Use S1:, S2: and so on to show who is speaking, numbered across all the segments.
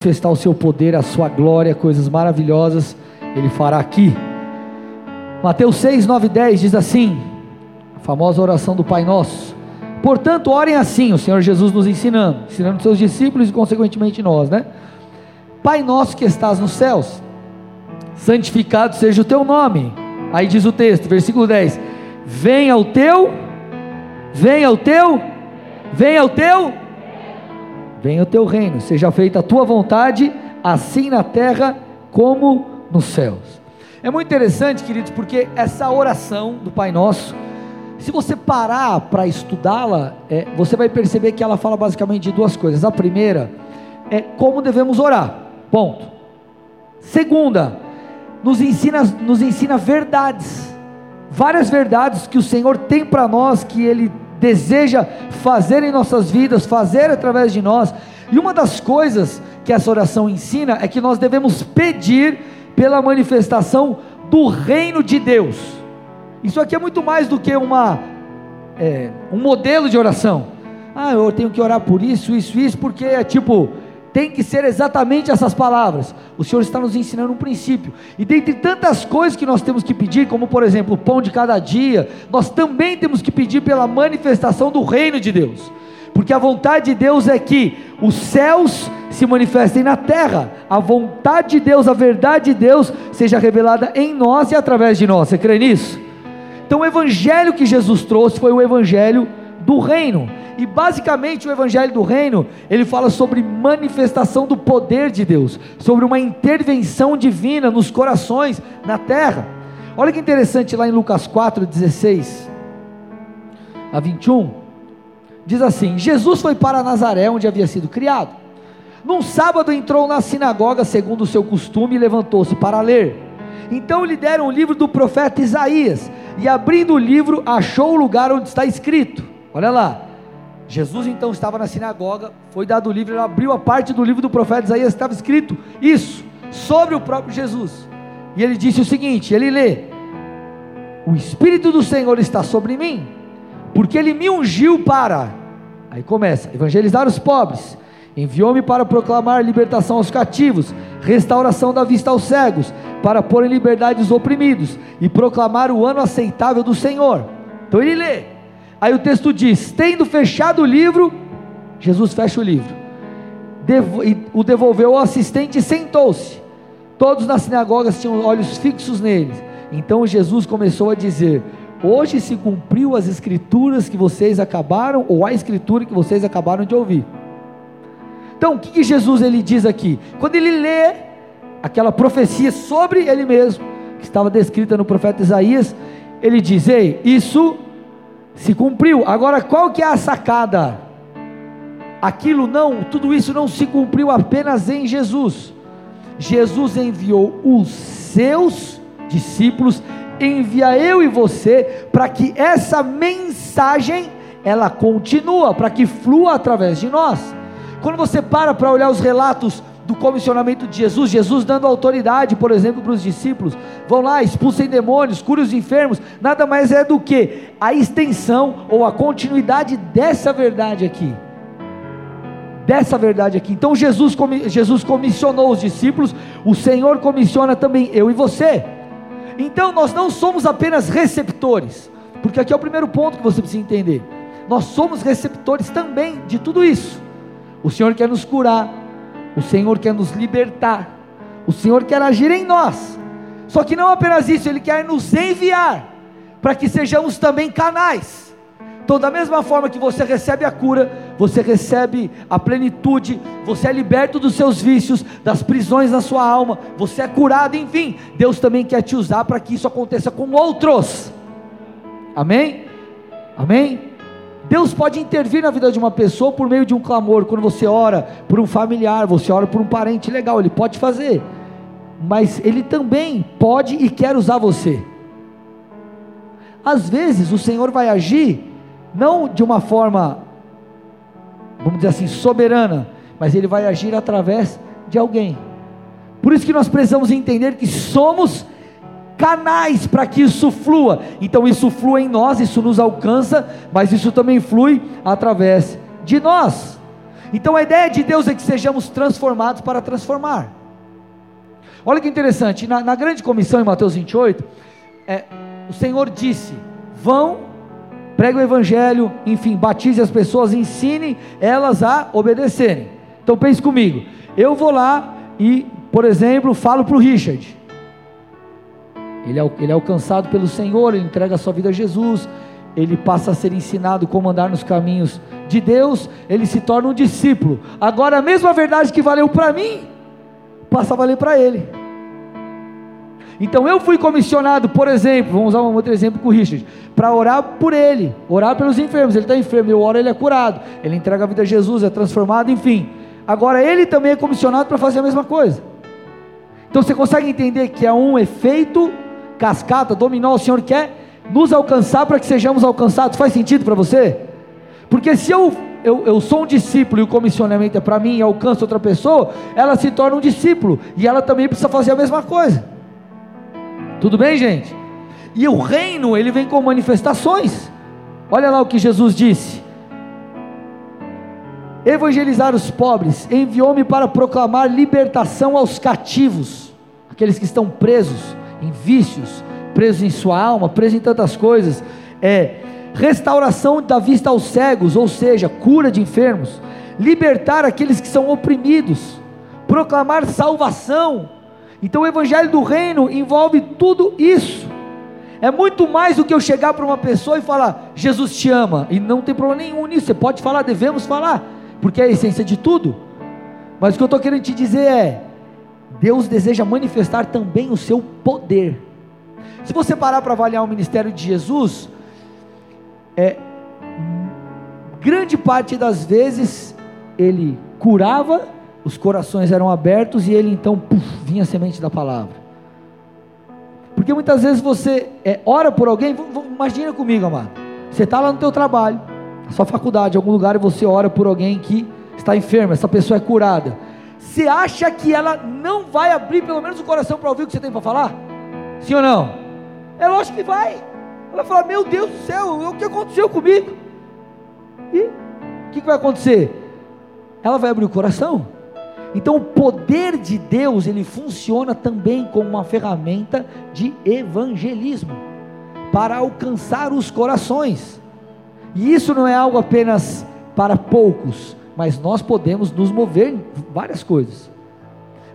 S1: manifestar o seu poder, a sua glória, coisas maravilhosas, Ele fará aqui. Mateus 6, 9 e 10 diz assim: a famosa oração do Pai Nosso. Portanto, orem assim, o Senhor Jesus nos ensinando, ensinando seus discípulos e, consequentemente, nós, né? Pai nosso que estás nos céus, santificado seja o teu nome. Aí diz o texto, versículo 10: Venha o teu, venha o teu, venha o teu venha o teu reino, seja feita a tua vontade, assim na terra como nos céus. É muito interessante, queridos, porque essa oração do Pai Nosso, se você parar para estudá-la, é, você vai perceber que ela fala basicamente de duas coisas. A primeira é como devemos orar, ponto. Segunda, nos ensina, nos ensina verdades, várias verdades que o Senhor tem para nós, que Ele deseja fazer em nossas vidas, fazer através de nós. E uma das coisas que essa oração ensina é que nós devemos pedir pela manifestação do reino de Deus. Isso aqui é muito mais do que uma, é, um modelo de oração. Ah, eu tenho que orar por isso, isso, isso, porque é tipo, tem que ser exatamente essas palavras. O Senhor está nos ensinando um princípio. E dentre tantas coisas que nós temos que pedir, como por exemplo o pão de cada dia, nós também temos que pedir pela manifestação do reino de Deus. Porque a vontade de Deus é que os céus se manifestem na terra, a vontade de Deus, a verdade de Deus seja revelada em nós e através de nós. Você crê nisso? Então o evangelho que Jesus trouxe foi o evangelho do reino. E basicamente o evangelho do reino, ele fala sobre manifestação do poder de Deus, sobre uma intervenção divina nos corações, na terra. Olha que interessante lá em Lucas 4, 16 a 21. Diz assim: Jesus foi para Nazaré, onde havia sido criado. Num sábado entrou na sinagoga, segundo o seu costume, e levantou-se para ler. Então lhe deram o livro do profeta Isaías, e abrindo o livro, achou o lugar onde está escrito. Olha lá, Jesus então estava na sinagoga, foi dado o livro, ele abriu a parte do livro do profeta Isaías, estava escrito isso, sobre o próprio Jesus. E ele disse o seguinte: ele lê: O Espírito do Senhor está sobre mim, porque ele me ungiu para, aí começa, evangelizar os pobres, enviou-me para proclamar libertação aos cativos, restauração da vista aos cegos, para pôr em liberdade os oprimidos e proclamar o ano aceitável do Senhor. Então ele lê, Aí o texto diz: tendo fechado o livro, Jesus fecha o livro, devo, o devolveu ao assistente e sentou-se. Todos na sinagoga tinham olhos fixos nele. Então Jesus começou a dizer: Hoje se cumpriu as escrituras que vocês acabaram, ou a escritura que vocês acabaram de ouvir. Então, o que, que Jesus ele diz aqui? Quando ele lê aquela profecia sobre ele mesmo, que estava descrita no profeta Isaías, ele diz: Ei, isso se cumpriu. Agora, qual que é a sacada? Aquilo não, tudo isso não se cumpriu apenas em Jesus. Jesus enviou os seus discípulos, envia eu e você para que essa mensagem ela continua, para que flua através de nós. Quando você para para olhar os relatos do comissionamento de Jesus, Jesus dando autoridade, por exemplo, para os discípulos, vão lá, expulsem demônios, curem os enfermos, nada mais é do que a extensão ou a continuidade dessa verdade aqui. Dessa verdade aqui. Então Jesus, Jesus comissionou os discípulos, o Senhor comissiona também eu e você. Então nós não somos apenas receptores, porque aqui é o primeiro ponto que você precisa entender. Nós somos receptores também de tudo isso. O Senhor quer nos curar, o Senhor quer nos libertar. O Senhor quer agir em nós. Só que não apenas isso, Ele quer nos enviar para que sejamos também canais. Então, da mesma forma que você recebe a cura, você recebe a plenitude, você é liberto dos seus vícios, das prisões da sua alma, você é curado, enfim, Deus também quer te usar para que isso aconteça com outros. Amém? Amém? Deus pode intervir na vida de uma pessoa por meio de um clamor, quando você ora por um familiar, você ora por um parente legal, Ele pode fazer, mas Ele também pode e quer usar você. Às vezes o Senhor vai agir, não de uma forma, vamos dizer assim, soberana, mas Ele vai agir através de alguém. Por isso que nós precisamos entender que somos canais para que isso flua. Então isso flua em nós, isso nos alcança, mas isso também flui através de nós. Então a ideia de Deus é que sejamos transformados para transformar. Olha que interessante, na, na grande comissão em Mateus 28, é, o Senhor disse: vão, pregue o evangelho, enfim, batize as pessoas, ensine elas a obedecerem. Então pense comigo, eu vou lá e, por exemplo, falo para o Richard. Ele é, ele é alcançado pelo Senhor, ele entrega a sua vida a Jesus, ele passa a ser ensinado como andar nos caminhos de Deus, ele se torna um discípulo. Agora, a mesma verdade que valeu para mim, passa a valer para ele. Então eu fui comissionado, por exemplo, vamos usar um outro exemplo com o Richard, para orar por ele, orar pelos enfermos. Ele está enfermo, eu oro, ele é curado, ele entrega a vida a Jesus, é transformado, enfim. Agora ele também é comissionado para fazer a mesma coisa. Então você consegue entender que é um efeito cascata, dominó, o Senhor quer nos alcançar para que sejamos alcançados. Faz sentido para você? Porque se eu, eu, eu sou um discípulo e o comissionamento é para mim e alcanço outra pessoa, ela se torna um discípulo e ela também precisa fazer a mesma coisa. Tudo bem, gente? E o reino, ele vem com manifestações. Olha lá o que Jesus disse: Evangelizar os pobres, enviou-me para proclamar libertação aos cativos, aqueles que estão presos em vícios, presos em sua alma, presos em tantas coisas. É restauração da vista aos cegos, ou seja, cura de enfermos, libertar aqueles que são oprimidos, proclamar salvação. Então o evangelho do reino envolve tudo isso. É muito mais do que eu chegar para uma pessoa e falar, Jesus te ama, e não tem problema nenhum nisso, você pode falar, devemos falar, porque é a essência de tudo. Mas o que eu estou querendo te dizer é: Deus deseja manifestar também o seu poder. Se você parar para avaliar o ministério de Jesus, é, grande parte das vezes ele curava, os corações eram abertos e ele então puf, vinha a semente da palavra. Porque muitas vezes você é, ora por alguém, imagina comigo, amado. Você está lá no teu trabalho, na sua faculdade, em algum lugar, e você ora por alguém que está enfermo, essa pessoa é curada. Você acha que ela não vai abrir pelo menos o coração para ouvir o que você tem para falar? Sim ou não? É lógico que vai. Ela fala: Meu Deus do céu, o que aconteceu comigo? E o que, que vai acontecer? Ela vai abrir o coração. Então o poder de Deus ele funciona também como uma ferramenta de evangelismo para alcançar os corações. E isso não é algo apenas para poucos, mas nós podemos nos mover em várias coisas.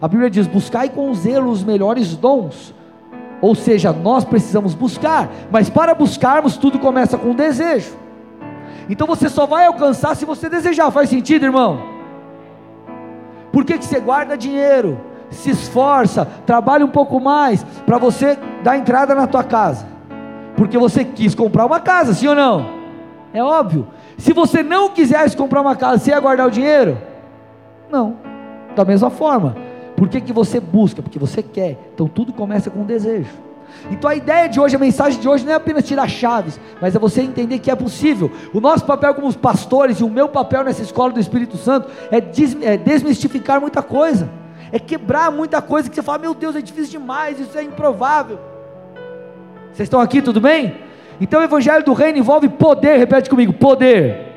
S1: A Bíblia diz: buscai com zelo os melhores dons, ou seja, nós precisamos buscar, mas para buscarmos, tudo começa com um desejo. Então você só vai alcançar se você desejar. Faz sentido, irmão? Por que, que você guarda dinheiro, se esforça, trabalha um pouco mais para você dar entrada na tua casa? Porque você quis comprar uma casa, sim ou não? É óbvio. Se você não quisesse comprar uma casa, você ia guardar o dinheiro? Não. Da mesma forma. Por que, que você busca? Porque você quer. Então tudo começa com um desejo. Então a ideia de hoje, a mensagem de hoje não é apenas tirar chaves, mas é você entender que é possível. O nosso papel como pastores e o meu papel nessa escola do Espírito Santo é, é desmistificar muita coisa, é quebrar muita coisa que você fala, meu Deus, é difícil demais, isso é improvável. Vocês estão aqui, tudo bem? Então o Evangelho do Reino envolve poder, repete comigo: poder.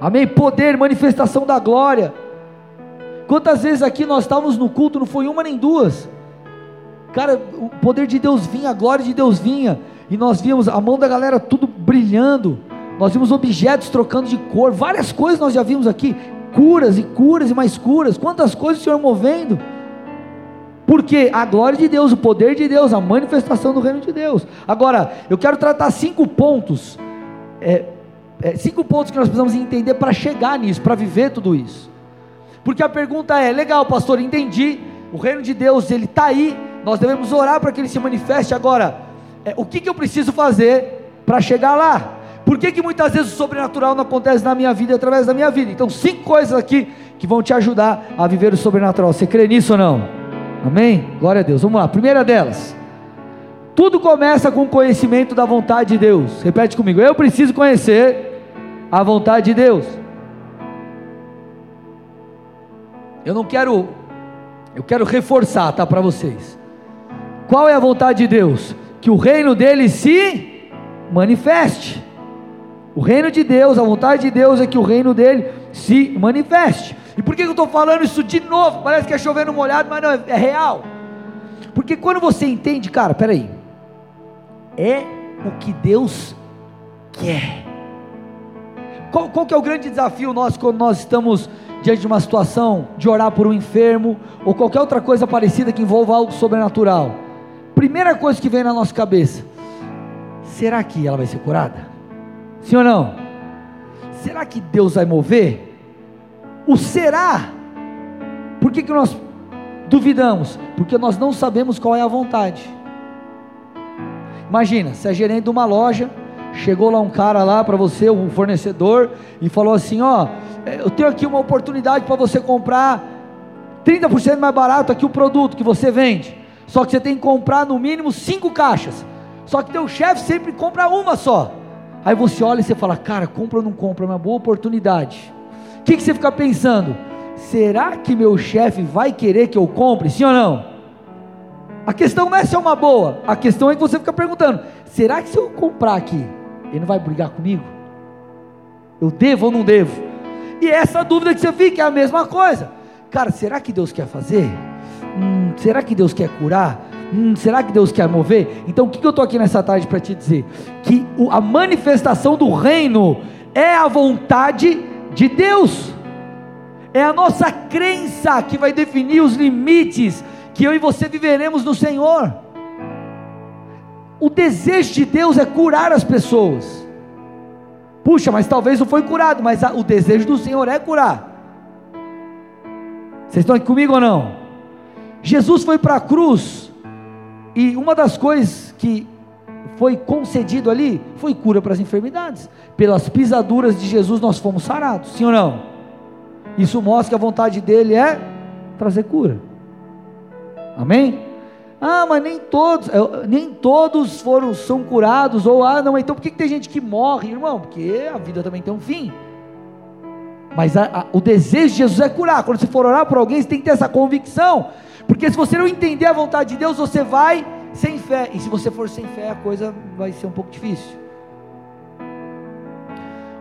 S1: Amém? Poder, manifestação da glória. Quantas vezes aqui nós estávamos no culto, não foi uma nem duas. Cara, o poder de Deus vinha, a glória de Deus vinha, e nós víamos a mão da galera tudo brilhando. Nós vimos objetos trocando de cor, várias coisas nós já vimos aqui, curas e curas e mais curas. Quantas coisas o Senhor movendo? Porque a glória de Deus, o poder de Deus, a manifestação do reino de Deus. Agora, eu quero tratar cinco pontos, é, é, cinco pontos que nós precisamos entender para chegar nisso, para viver tudo isso. Porque a pergunta é: legal, pastor, entendi. O reino de Deus ele está aí. Nós devemos orar para que ele se manifeste. Agora, é, o que, que eu preciso fazer para chegar lá? Por que, que muitas vezes o sobrenatural não acontece na minha vida através da minha vida? Então, cinco coisas aqui que vão te ajudar a viver o sobrenatural. Você crê nisso ou não? Amém? Glória a Deus. Vamos lá. Primeira delas. Tudo começa com o conhecimento da vontade de Deus. Repete comigo. Eu preciso conhecer a vontade de Deus. Eu não quero, eu quero reforçar, tá, para vocês. Qual é a vontade de Deus? Que o reino dele se manifeste. O reino de Deus, a vontade de Deus é que o reino dele se manifeste. E por que eu estou falando isso de novo? Parece que é chovendo molhado, mas não, é, é real. Porque quando você entende, cara, peraí, é o que Deus quer. Qual, qual que é o grande desafio nosso quando nós estamos diante de uma situação de orar por um enfermo ou qualquer outra coisa parecida que envolva algo sobrenatural? Primeira coisa que vem na nossa cabeça: será que ela vai ser curada? Sim ou não? Será que Deus vai mover? O será. Por que, que nós duvidamos? Porque nós não sabemos qual é a vontade. Imagina, você é gerente de uma loja, chegou lá um cara lá para você, um fornecedor, e falou assim: Ó, eu tenho aqui uma oportunidade para você comprar 30% mais barato aqui o produto que você vende. Só que você tem que comprar no mínimo cinco caixas. Só que teu chefe sempre compra uma só. Aí você olha e você fala, cara, compra ou não compra, é uma boa oportunidade. O que, que você fica pensando? Será que meu chefe vai querer que eu compre? Sim ou não? A questão não é se é uma boa, a questão é que você fica perguntando: será que se eu comprar aqui, ele não vai brigar comigo? Eu devo ou não devo? E essa dúvida que você fica é a mesma coisa. Cara, será que Deus quer fazer? Hum, será que Deus quer curar? Hum, será que Deus quer mover? Então o que eu estou aqui nessa tarde para te dizer? Que a manifestação do reino é a vontade de Deus, é a nossa crença que vai definir os limites que eu e você viveremos no Senhor. O desejo de Deus é curar as pessoas. Puxa, mas talvez não foi curado, mas o desejo do Senhor é curar. Vocês estão aqui comigo ou não? Jesus foi para a cruz e uma das coisas que foi concedido ali foi cura para as enfermidades. Pelas pisaduras de Jesus nós fomos sarados, sim ou não? Isso mostra que a vontade dele é trazer cura. Amém? Ah, mas nem todos, nem todos foram são curados ou ah, não, então por que, que tem gente que morre, irmão? Porque a vida também tem um fim. Mas a, a, o desejo de Jesus é curar. Quando você for orar por alguém, você tem que ter essa convicção. Porque se você não entender a vontade de Deus, você vai sem fé. E se você for sem fé, a coisa vai ser um pouco difícil.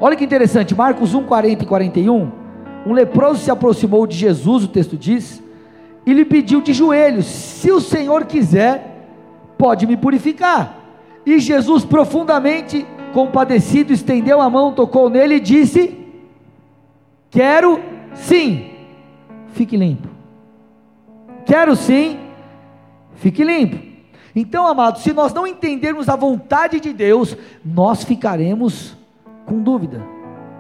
S1: Olha que interessante, Marcos 1, 40 e 41. Um leproso se aproximou de Jesus, o texto diz, e lhe pediu de joelhos: Se o Senhor quiser, pode me purificar. E Jesus, profundamente compadecido, estendeu a mão, tocou nele e disse: Quero sim, fique limpo. Quero sim, fique limpo. Então, amados, se nós não entendermos a vontade de Deus, nós ficaremos com dúvida.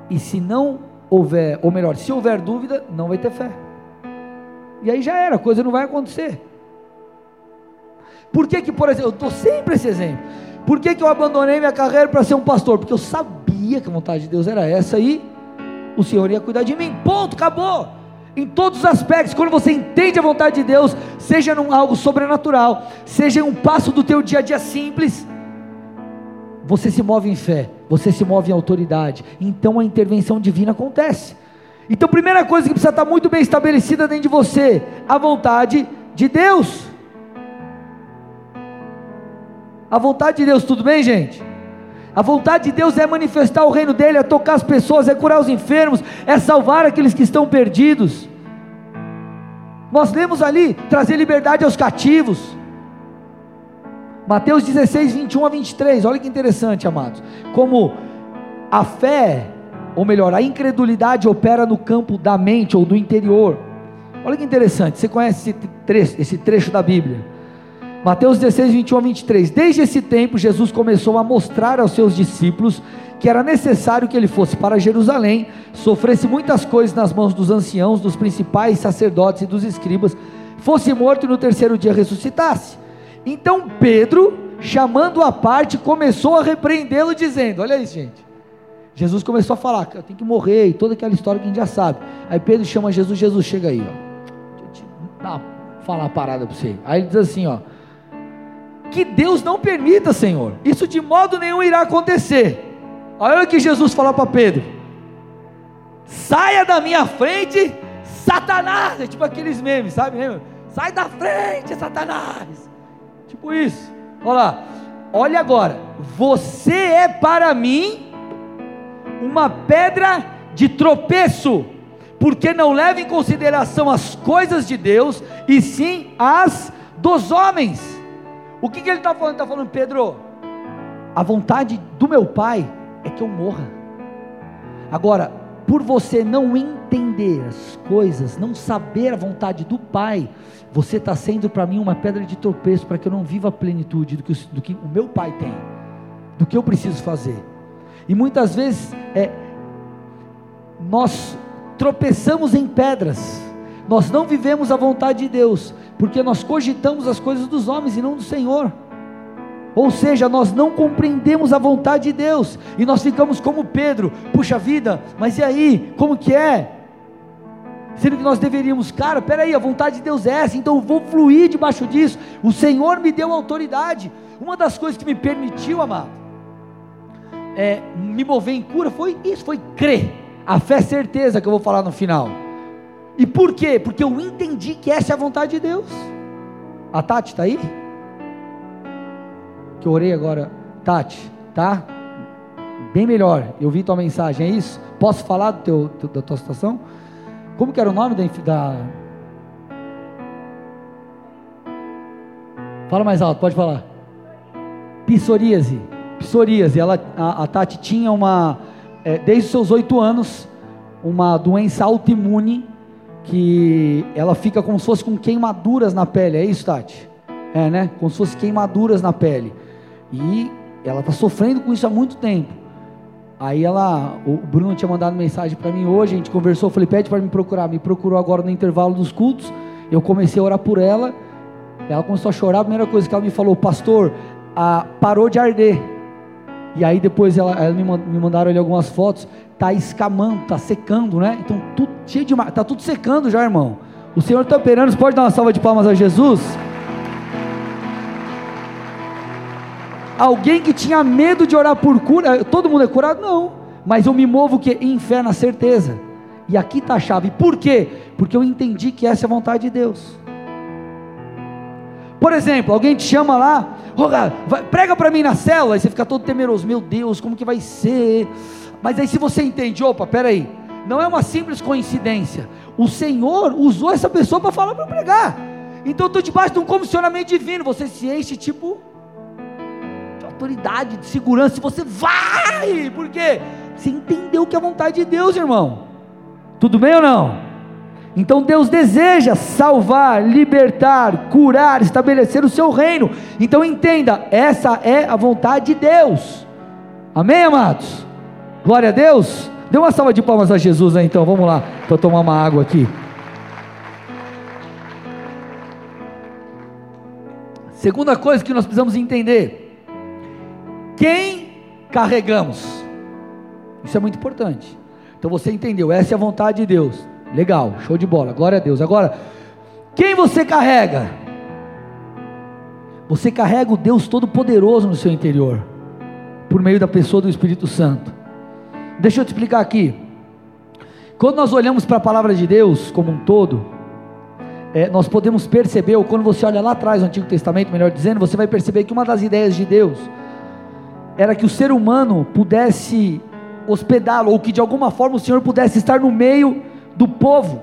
S1: E se não houver, ou melhor, se houver dúvida, não vai ter fé. E aí já era, a coisa não vai acontecer. Por que que, por exemplo, eu estou sempre esse exemplo. Por que que eu abandonei minha carreira para ser um pastor? Porque eu sabia que a vontade de Deus era essa e o Senhor ia cuidar de mim. Ponto, acabou. Em todos os aspectos, quando você entende a vontade de Deus, seja num algo sobrenatural, seja em um passo do teu dia a dia simples, você se move em fé, você se move em autoridade. Então a intervenção divina acontece. Então, primeira coisa que precisa estar muito bem estabelecida dentro de você, a vontade de Deus. A vontade de Deus, tudo bem, gente? A vontade de Deus é manifestar o reino dele, é tocar as pessoas, é curar os enfermos, é salvar aqueles que estão perdidos. Nós lemos ali, trazer liberdade aos cativos. Mateus 16, 21 a 23, olha que interessante, amados. Como a fé ou melhor, a incredulidade opera no campo da mente ou do interior. Olha que interessante, você conhece esse trecho, esse trecho da Bíblia? Mateus 16, 21 a 23. Desde esse tempo, Jesus começou a mostrar aos seus discípulos que era necessário que ele fosse para Jerusalém, sofresse muitas coisas nas mãos dos anciãos, dos principais sacerdotes e dos escribas, fosse morto e no terceiro dia ressuscitasse. Então Pedro, chamando a parte, começou a repreendê-lo, dizendo: Olha isso, gente. Jesus começou a falar, eu tenho que morrer, e toda aquela história que a gente já sabe. Aí Pedro chama Jesus, Jesus chega aí, ó. Deixa eu te falar uma parada para você. Aí ele diz assim, ó. Que Deus não permita, Senhor. Isso de modo nenhum irá acontecer. Olha o que Jesus falou para Pedro. Saia da minha frente, Satanás. É tipo aqueles memes, sabe? Sai da frente, Satanás. Tipo isso. Olha lá. Olha agora. Você é para mim uma pedra de tropeço, porque não leva em consideração as coisas de Deus, e sim as dos homens. O que, que ele está falando? Está falando, Pedro, a vontade do meu pai é que eu morra. Agora, por você não entender as coisas, não saber a vontade do Pai, você está sendo para mim uma pedra de tropeço para que eu não viva a plenitude do que, do que o meu Pai tem, do que eu preciso fazer. E muitas vezes é, nós tropeçamos em pedras, nós não vivemos a vontade de Deus, porque nós cogitamos as coisas dos homens e não do Senhor. Ou seja, nós não compreendemos a vontade de Deus e nós ficamos como Pedro, puxa vida, mas e aí, como que é? Sendo que nós deveríamos, cara, peraí, a vontade de Deus é essa, então eu vou fluir debaixo disso. O Senhor me deu autoridade. Uma das coisas que me permitiu, amado, é, me mover em cura foi isso, foi crer. A fé é certeza que eu vou falar no final. E por quê? Porque eu entendi que essa é a vontade de Deus. A Tati está aí? que eu orei agora, Tati, tá? Bem melhor. Eu vi tua mensagem, é isso? Posso falar do teu, da tua situação? Como que era o nome da, da... Fala mais alto, pode falar. Psoríase. Psoríase. Ela, a, a Tati tinha uma, é, desde os seus oito anos, uma doença autoimune que ela fica como se fosse com queimaduras na pele. É isso, Tati? É, né? Como se fosse queimaduras na pele. E ela está sofrendo com isso há muito tempo. Aí ela, o Bruno tinha mandado mensagem para mim hoje, a gente conversou, falei, pede para me procurar. Me procurou agora no intervalo dos cultos. Eu comecei a orar por ela. Ela começou a chorar. A primeira coisa que ela me falou, pastor, ah, parou de arder. E aí depois ela, ela me, me mandaram ali algumas fotos. Tá escamando, tá secando, né? Então tudo cheio de, tá tudo secando já, irmão. O Senhor está operando. Você pode dar uma salva de palmas a Jesus? Alguém que tinha medo de orar por cura, todo mundo é curado? Não. Mas eu me movo que em fé na certeza. E aqui está a chave. Por quê? Porque eu entendi que essa é a vontade de Deus. Por exemplo, alguém te chama lá, oh, vai, prega para mim na célula, e você fica todo temeroso, meu Deus, como que vai ser? Mas aí se você entende, opa, peraí, não é uma simples coincidência. O Senhor usou essa pessoa para falar para pregar. Então eu estou debaixo de um comissionamento divino. Você se enche tipo autoridade, de segurança, você vai, porque você entendeu que é a vontade de Deus, irmão. Tudo bem ou não? Então Deus deseja salvar, libertar, curar, estabelecer o seu reino. Então entenda, essa é a vontade de Deus. Amém, amados? Glória a Deus. Dê uma salva de palmas a Jesus aí, então. Vamos lá, para tomar uma água aqui. Segunda coisa que nós precisamos entender quem carregamos. Isso é muito importante. Então você entendeu, essa é a vontade de Deus. Legal, show de bola, glória a Deus. Agora, quem você carrega? Você carrega o Deus Todo-Poderoso no seu interior, por meio da pessoa do Espírito Santo. Deixa eu te explicar aqui. Quando nós olhamos para a palavra de Deus como um todo, é, nós podemos perceber, ou quando você olha lá atrás no Antigo Testamento, melhor dizendo, você vai perceber que uma das ideias de Deus era que o ser humano pudesse hospedá-lo, ou que de alguma forma o Senhor pudesse estar no meio do povo.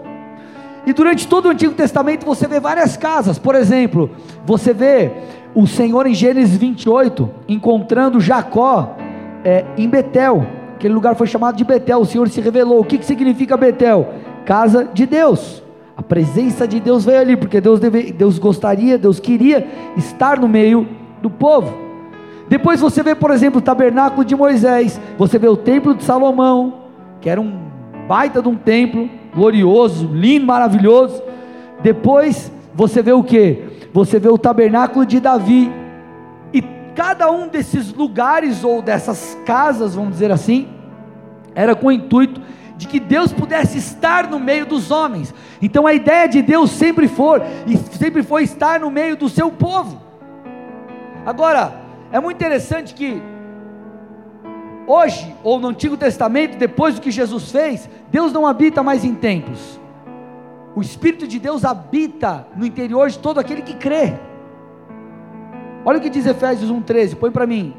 S1: E durante todo o Antigo Testamento você vê várias casas, por exemplo, você vê o Senhor em Gênesis 28 encontrando Jacó é, em Betel, aquele lugar foi chamado de Betel, o Senhor se revelou. O que, que significa Betel? Casa de Deus. A presença de Deus veio ali, porque Deus, deve, Deus gostaria, Deus queria estar no meio do povo. Depois você vê, por exemplo, o tabernáculo de Moisés, você vê o templo de Salomão, que era um baita de um templo, glorioso, lindo, maravilhoso. Depois você vê o que? Você vê o tabernáculo de Davi. E cada um desses lugares ou dessas casas, vamos dizer assim, era com o intuito de que Deus pudesse estar no meio dos homens. Então a ideia de Deus sempre foi e sempre foi estar no meio do seu povo. Agora, é muito interessante que hoje, ou no Antigo Testamento, depois do que Jesus fez, Deus não habita mais em templos. O Espírito de Deus habita no interior de todo aquele que crê. Olha o que diz Efésios 1,13, põe para mim.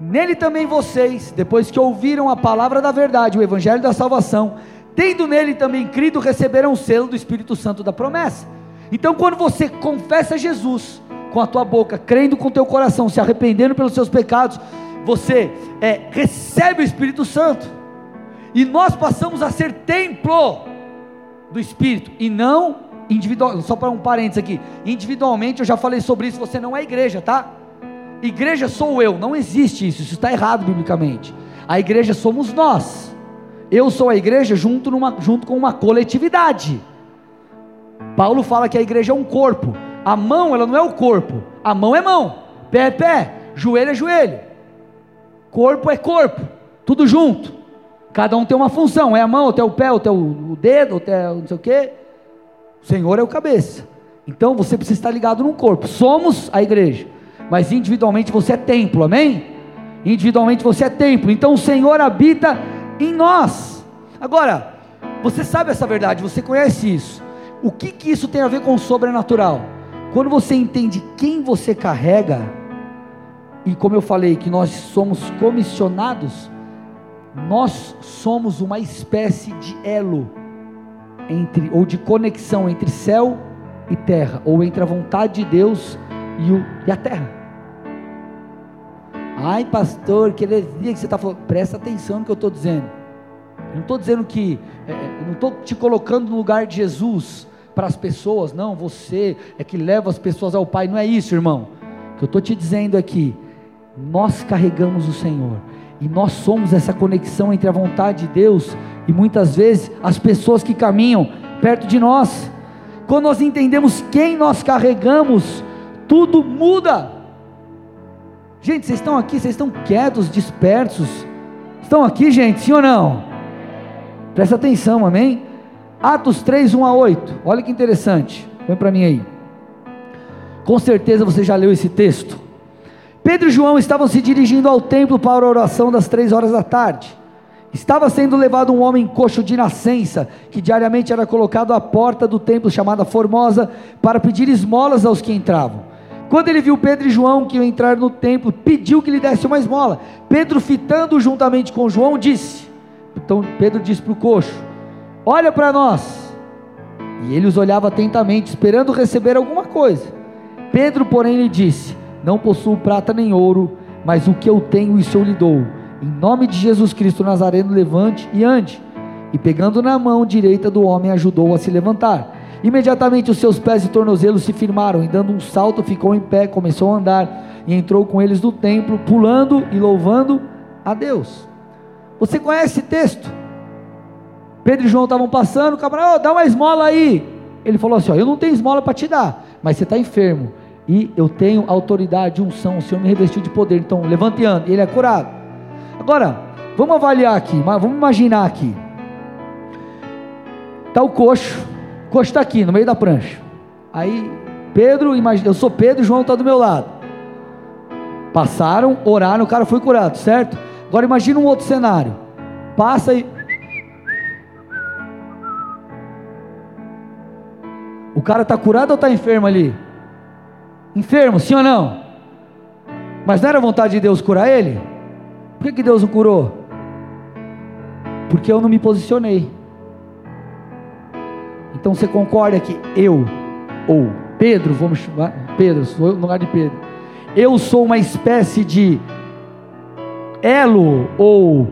S1: Nele também vocês, depois que ouviram a palavra da verdade, o evangelho da salvação, tendo nele também crido, receberam o selo do Espírito Santo da promessa. Então, quando você confessa Jesus com a tua boca, crendo com o teu coração, se arrependendo pelos seus pecados, você é, recebe o Espírito Santo. E nós passamos a ser templo do Espírito e não individual. Só para um parênteses aqui, individualmente eu já falei sobre isso. Você não é igreja, tá? Igreja sou eu, não existe isso. Isso está errado biblicamente. A igreja somos nós. Eu sou a igreja junto, numa, junto com uma coletividade. Paulo fala que a igreja é um corpo. A mão, ela não é o corpo. A mão é mão. Pé é pé. Joelho é joelho. Corpo é corpo. Tudo junto. Cada um tem uma função. É a mão, até o pé, até o dedo, até não sei o quê. O Senhor é o cabeça. Então você precisa estar ligado num corpo. Somos a igreja. Mas individualmente você é templo. Amém? Individualmente você é templo. Então o Senhor habita em nós. Agora, você sabe essa verdade, você conhece isso. O que, que isso tem a ver com o sobrenatural? Quando você entende quem você carrega, e como eu falei, que nós somos comissionados, nós somos uma espécie de elo entre ou de conexão entre céu e terra, ou entre a vontade de Deus e, o, e a terra. Ai, pastor, que heresia que você está falando. Presta atenção no que eu estou dizendo. Eu não estou dizendo que, é, é não estou te colocando no lugar de Jesus para as pessoas, não, você é que leva as pessoas ao Pai, não é isso, irmão. O que eu estou te dizendo aqui, nós carregamos o Senhor, e nós somos essa conexão entre a vontade de Deus e muitas vezes as pessoas que caminham perto de nós. Quando nós entendemos quem nós carregamos, tudo muda. Gente, vocês estão aqui, vocês estão quietos, dispersos. Estão aqui, gente, sim ou não? Presta atenção, amém? Atos 3, 1 a 8. Olha que interessante. Põe para mim aí. Com certeza você já leu esse texto. Pedro e João estavam se dirigindo ao templo para a oração das três horas da tarde. Estava sendo levado um homem coxo de nascença, que diariamente era colocado à porta do templo chamada Formosa, para pedir esmolas aos que entravam. Quando ele viu Pedro e João que iam entrar no templo, pediu que lhe desse uma esmola. Pedro, fitando juntamente com João, disse: Então Pedro disse para o coxo: Olha para nós. E ele os olhava atentamente, esperando receber alguma coisa. Pedro, porém, lhe disse: Não possuo prata nem ouro, mas o que eu tenho, isso eu lhe dou. Em nome de Jesus Cristo Nazareno, levante e ande. E pegando na mão direita do homem, ajudou a se levantar. Imediatamente os seus pés e tornozelos se firmaram, e dando um salto, ficou em pé, começou a andar, e entrou com eles no templo, pulando e louvando a Deus. Você conhece esse texto? Pedro e João estavam passando, o camarada, oh, dá uma esmola aí. Ele falou assim: ó, Eu não tenho esmola para te dar, mas você está enfermo, e eu tenho autoridade, unção, o Senhor me revestiu de poder, então levante e. Ele é curado. Agora, vamos avaliar aqui, vamos imaginar aqui. Está o coxo, o coxo está aqui no meio da prancha. Aí, Pedro, eu sou Pedro, João está do meu lado. Passaram, oraram, o cara foi curado, certo? Agora imagina um outro cenário. Passa e. O cara está curado ou está enfermo ali? Enfermo, sim ou não? Mas não era vontade de Deus curar ele? Por que, que Deus o curou? Porque eu não me posicionei. Então você concorda que eu, ou Pedro, vamos chamar, Pedro, sou no lugar de Pedro, eu sou uma espécie de elo, ou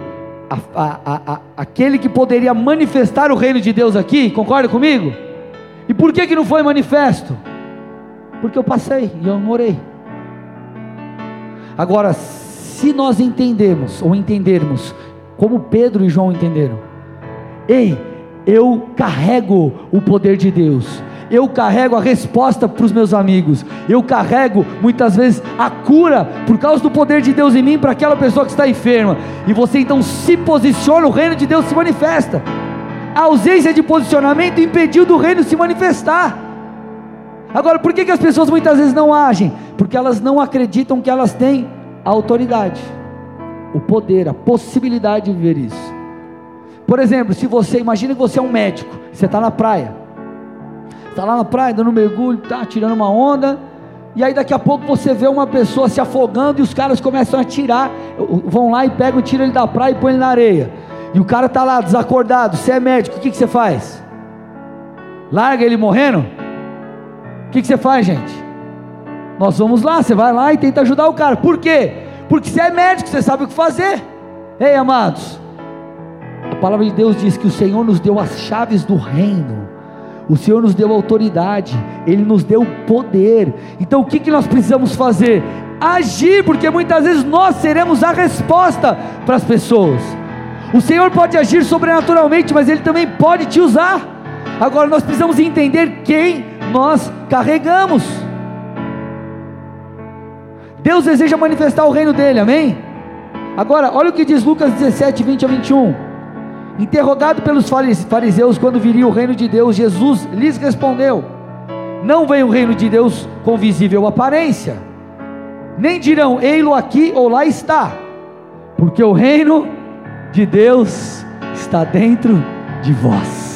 S1: a, a, a, aquele que poderia manifestar o reino de Deus aqui, concorda comigo? E por que, que não foi manifesto? Porque eu passei e eu não orei. Agora, se nós entendemos ou entendermos como Pedro e João entenderam, ei, eu carrego o poder de Deus, eu carrego a resposta para os meus amigos, eu carrego muitas vezes a cura por causa do poder de Deus em mim para aquela pessoa que está enferma, e você então se posiciona, o reino de Deus se manifesta. A ausência de posicionamento impediu do reino se manifestar. Agora, por que, que as pessoas muitas vezes não agem? Porque elas não acreditam que elas têm a autoridade, o poder, a possibilidade de viver isso. Por exemplo, se você, imagina que você é um médico, você está na praia, está lá na praia dando um mergulho, está tirando uma onda, E aí daqui a pouco você vê uma pessoa se afogando e os caras começam a tirar, vão lá e pegam, tiram ele da praia e põem ele na areia. E o cara está lá desacordado, você é médico, o que, que você faz? Larga ele morrendo? Que, que você faz, gente? Nós vamos lá, você vai lá e tenta ajudar o cara. Por quê? Porque você é médico, você sabe o que fazer. Ei, amados, a palavra de Deus diz que o Senhor nos deu as chaves do reino. O Senhor nos deu autoridade, Ele nos deu poder. Então o que, que nós precisamos fazer? Agir, porque muitas vezes nós seremos a resposta para as pessoas. O Senhor pode agir sobrenaturalmente, mas Ele também pode te usar. Agora nós precisamos entender quem nós carregamos. Deus deseja manifestar o reino dele, amém? Agora, olha o que diz Lucas 17, 20 a 21. Interrogado pelos fariseus quando viria o reino de Deus, Jesus lhes respondeu: Não vem o reino de Deus com visível aparência, nem dirão, ei-lo aqui ou lá está, porque o reino de Deus está dentro de vós.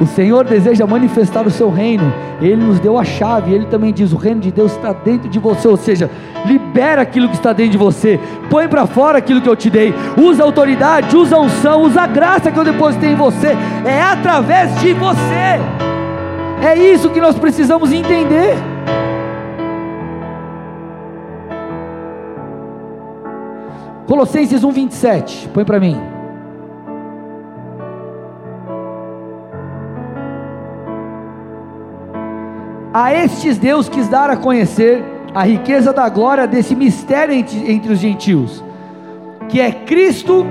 S1: O Senhor deseja manifestar o seu reino, Ele nos deu a chave, Ele também diz: o reino de Deus está dentro de você, ou seja, libera aquilo que está dentro de você, põe para fora aquilo que eu te dei, usa a autoridade, usa a unção, usa a graça que eu depositei em você, é através de você, é isso que nós precisamos entender. Colossenses 1,27, põe para mim. A estes Deus quis dar a conhecer a riqueza da glória desse mistério entre, entre os gentios, que é Cristo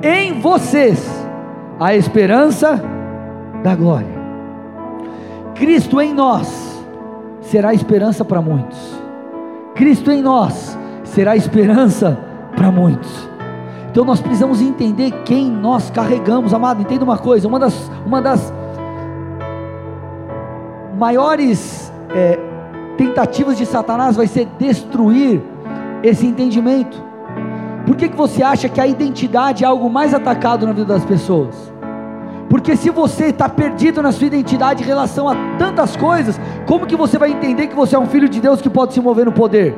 S1: em vocês, a esperança da glória. Cristo em nós será esperança para muitos. Cristo em nós será esperança para muitos. Então nós precisamos entender quem nós carregamos, amado. Entenda uma coisa: uma das, uma das maiores é, tentativas de Satanás vai ser destruir esse entendimento. Por que, que você acha que a identidade é algo mais atacado na vida das pessoas? Porque se você está perdido na sua identidade em relação a tantas coisas, como que você vai entender que você é um filho de Deus que pode se mover no poder?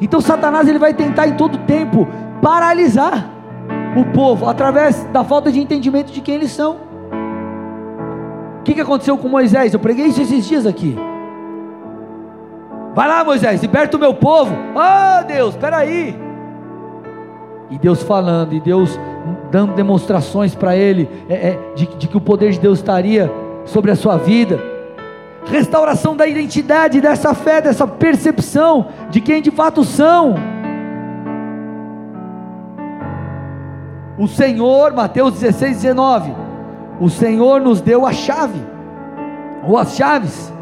S1: Então Satanás ele vai tentar em todo tempo paralisar o povo através da falta de entendimento de quem eles são que, que aconteceu com Moisés? Eu preguei isso esses dias aqui. Vai lá, Moisés, liberta o meu povo. Oh Deus, espera aí. E Deus falando, e Deus dando demonstrações para ele é, é, de, de que o poder de Deus estaria sobre a sua vida. Restauração da identidade, dessa fé, dessa percepção de quem de fato são. O Senhor, Mateus 16, 19 o Senhor nos deu a chave, ou as chaves.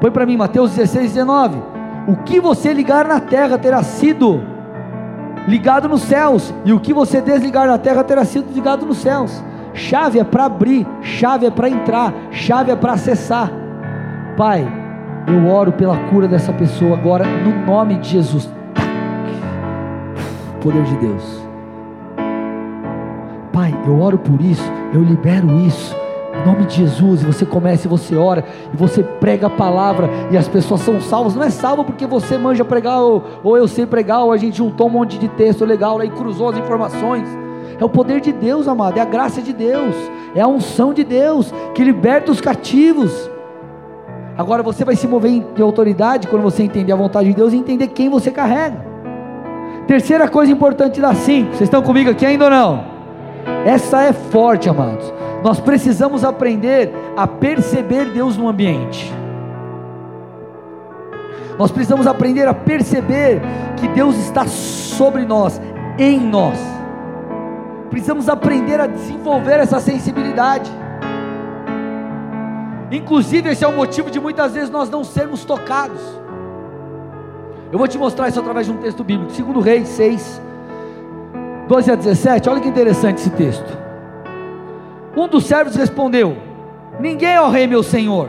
S1: Põe para mim, Mateus 16, 19. O que você ligar na terra terá sido ligado nos céus, e o que você desligar na terra terá sido ligado nos céus. Chave é para abrir, chave é para entrar, chave é para acessar. Pai, eu oro pela cura dessa pessoa agora, no nome de Jesus. Poder de Deus. Pai, eu oro por isso, eu libero isso. Em nome de Jesus, você começa e você ora, e você prega a palavra, e as pessoas são salvas. Não é salvo porque você manja pregar, ou, ou eu sei pregar, ou a gente juntou um monte de texto legal lá e cruzou as informações. É o poder de Deus, amado, é a graça de Deus, é a unção de Deus que liberta os cativos. Agora você vai se mover em autoridade quando você entender a vontade de Deus e entender quem você carrega. Terceira coisa importante da cinco, vocês estão comigo aqui ainda ou não? Essa é forte, amados. Nós precisamos aprender a perceber Deus no ambiente. Nós precisamos aprender a perceber que Deus está sobre nós, em nós. Precisamos aprender a desenvolver essa sensibilidade. Inclusive, esse é o motivo de muitas vezes nós não sermos tocados. Eu vou te mostrar isso através de um texto bíblico, segundo Reis 6, 12 a 17, olha que interessante esse texto. Um dos servos respondeu: Ninguém, ó rei, meu senhor.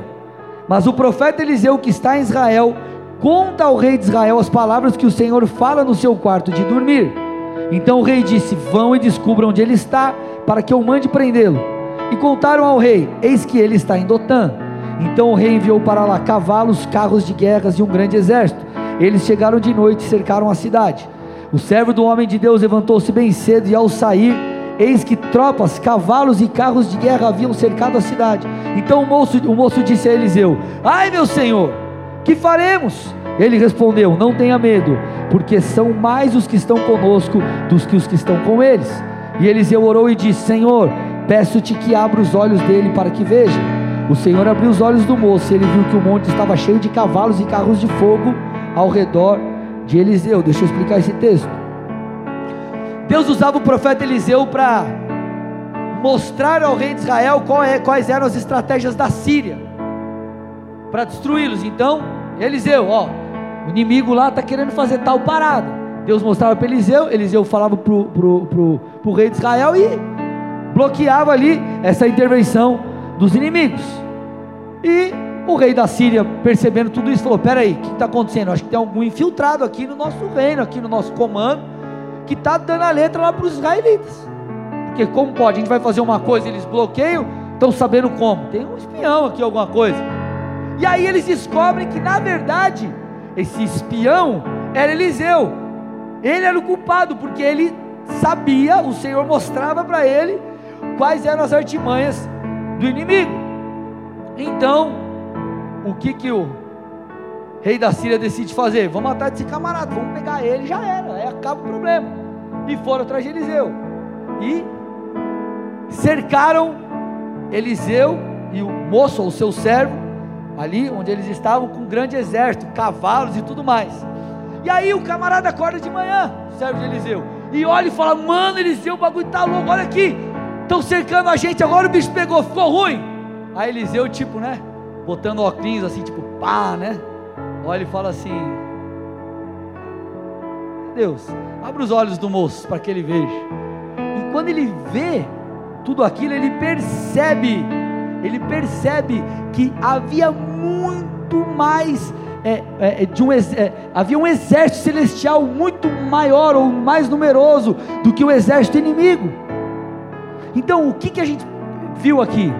S1: Mas o profeta Eliseu, que está em Israel, conta ao rei de Israel as palavras que o Senhor fala no seu quarto de dormir. Então o rei disse: Vão e descubram onde ele está, para que eu mande prendê-lo. E contaram ao rei: Eis que ele está em Dotã. Então o rei enviou para lá cavalos, carros de guerras e um grande exército. Eles chegaram de noite e cercaram a cidade. O servo do homem de Deus levantou-se bem cedo e ao sair, eis que tropas, cavalos e carros de guerra haviam cercado a cidade. Então o moço, o moço disse a Eliseu: Ai meu senhor, que faremos? Ele respondeu: Não tenha medo, porque são mais os que estão conosco dos que os que estão com eles. E Eliseu orou e disse: Senhor, peço-te que abra os olhos dele para que veja. O Senhor abriu os olhos do moço e ele viu que o monte estava cheio de cavalos e carros de fogo ao redor de Eliseu. Deixa eu explicar esse texto. Deus usava o profeta Eliseu para mostrar ao rei de Israel é, quais eram as estratégias da Síria para destruí-los. Então, Eliseu, ó, o inimigo lá está querendo fazer tal parada. Deus mostrava para Eliseu, Eliseu falava para o rei de Israel e bloqueava ali essa intervenção dos inimigos. E o rei da Síria, percebendo tudo isso, falou: Peraí, o que está acontecendo? Acho que tem algum infiltrado aqui no nosso reino, aqui no nosso comando, que está dando a letra lá para os israelitas. Porque como pode? A gente vai fazer uma coisa, eles bloqueiam, estão sabendo como. Tem um espião aqui, alguma coisa. E aí eles descobrem que na verdade esse espião era Eliseu. Ele era o culpado, porque ele sabia, o Senhor mostrava para ele quais eram as artimanhas do inimigo. Então, o que que o rei da Síria decide fazer? Vamos matar esse camarada, vamos pegar ele, já era, aí acaba o problema. E foram atrás de Eliseu. E cercaram Eliseu e o moço, o seu servo, ali onde eles estavam com um grande exército, cavalos e tudo mais. E aí o camarada acorda de manhã, servo de Eliseu, e olha e fala: Mano, Eliseu, o bagulho tá louco, olha aqui, estão cercando a gente, agora o bicho pegou, ficou ruim. Aí Eliseu, tipo, né, botando óculos assim, tipo, pá, né, olha e fala assim: Deus, abre os olhos do moço para que ele veja. E quando ele vê tudo aquilo, ele percebe ele percebe que havia muito mais é, é, de um, é, havia um exército celestial muito maior ou mais numeroso do que o exército inimigo. Então, o que, que a gente viu aqui?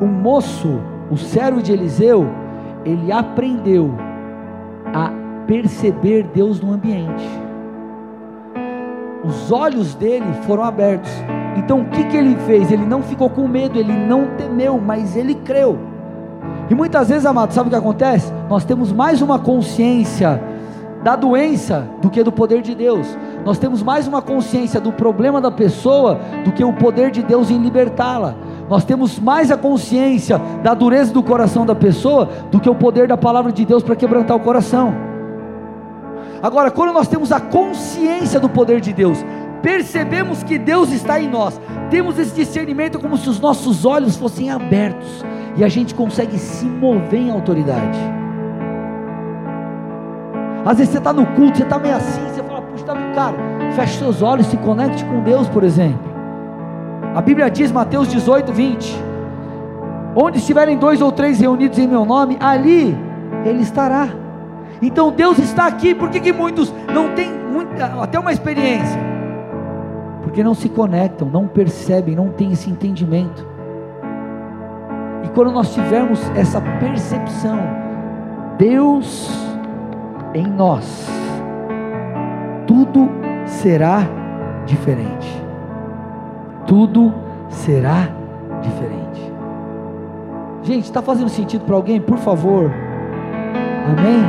S1: O moço, o servo de Eliseu, ele aprendeu a perceber Deus no ambiente. Os olhos dele foram abertos então o que, que ele fez? Ele não ficou com medo, ele não temeu, mas ele creu. E muitas vezes, amado, sabe o que acontece? Nós temos mais uma consciência da doença do que do poder de Deus. Nós temos mais uma consciência do problema da pessoa do que o poder de Deus em libertá-la. Nós temos mais a consciência da dureza do coração da pessoa do que o poder da palavra de Deus para quebrantar o coração. Agora, quando nós temos a consciência do poder de Deus, percebemos que Deus está em nós, temos esse discernimento como se os nossos olhos fossem abertos e a gente consegue se mover em autoridade. Às vezes você está no culto, você está meio assim, você fala, puxa, tá cara, feche seus olhos, se conecte com Deus, por exemplo. A Bíblia diz, Mateus 18, 20: Onde estiverem dois ou três reunidos em meu nome, ali Ele estará. Então Deus está aqui, por que, que muitos não têm muita, até uma experiência? porque não se conectam, não percebem, não têm esse entendimento. E quando nós tivermos essa percepção, Deus em nós, tudo será diferente. Tudo será diferente. Gente, está fazendo sentido para alguém? Por favor. Amém?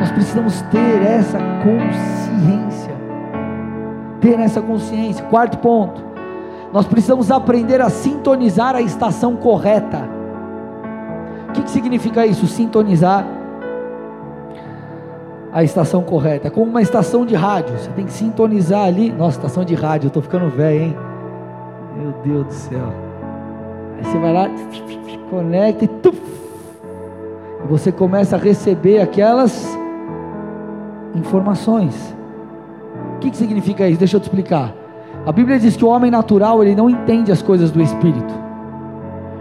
S1: Nós precisamos ter essa consciência ter essa consciência. Quarto ponto, nós precisamos aprender a sintonizar a estação correta. O que, que significa isso? Sintonizar a estação correta. É como uma estação de rádio. Você tem que sintonizar ali. Nossa, estação de rádio, eu estou ficando velho, hein? Meu Deus do céu. Aí você vai lá, conecta e tuf, você começa a receber aquelas informações que, que significa isso? Deixa eu te explicar. A Bíblia diz que o homem natural ele não entende as coisas do Espírito.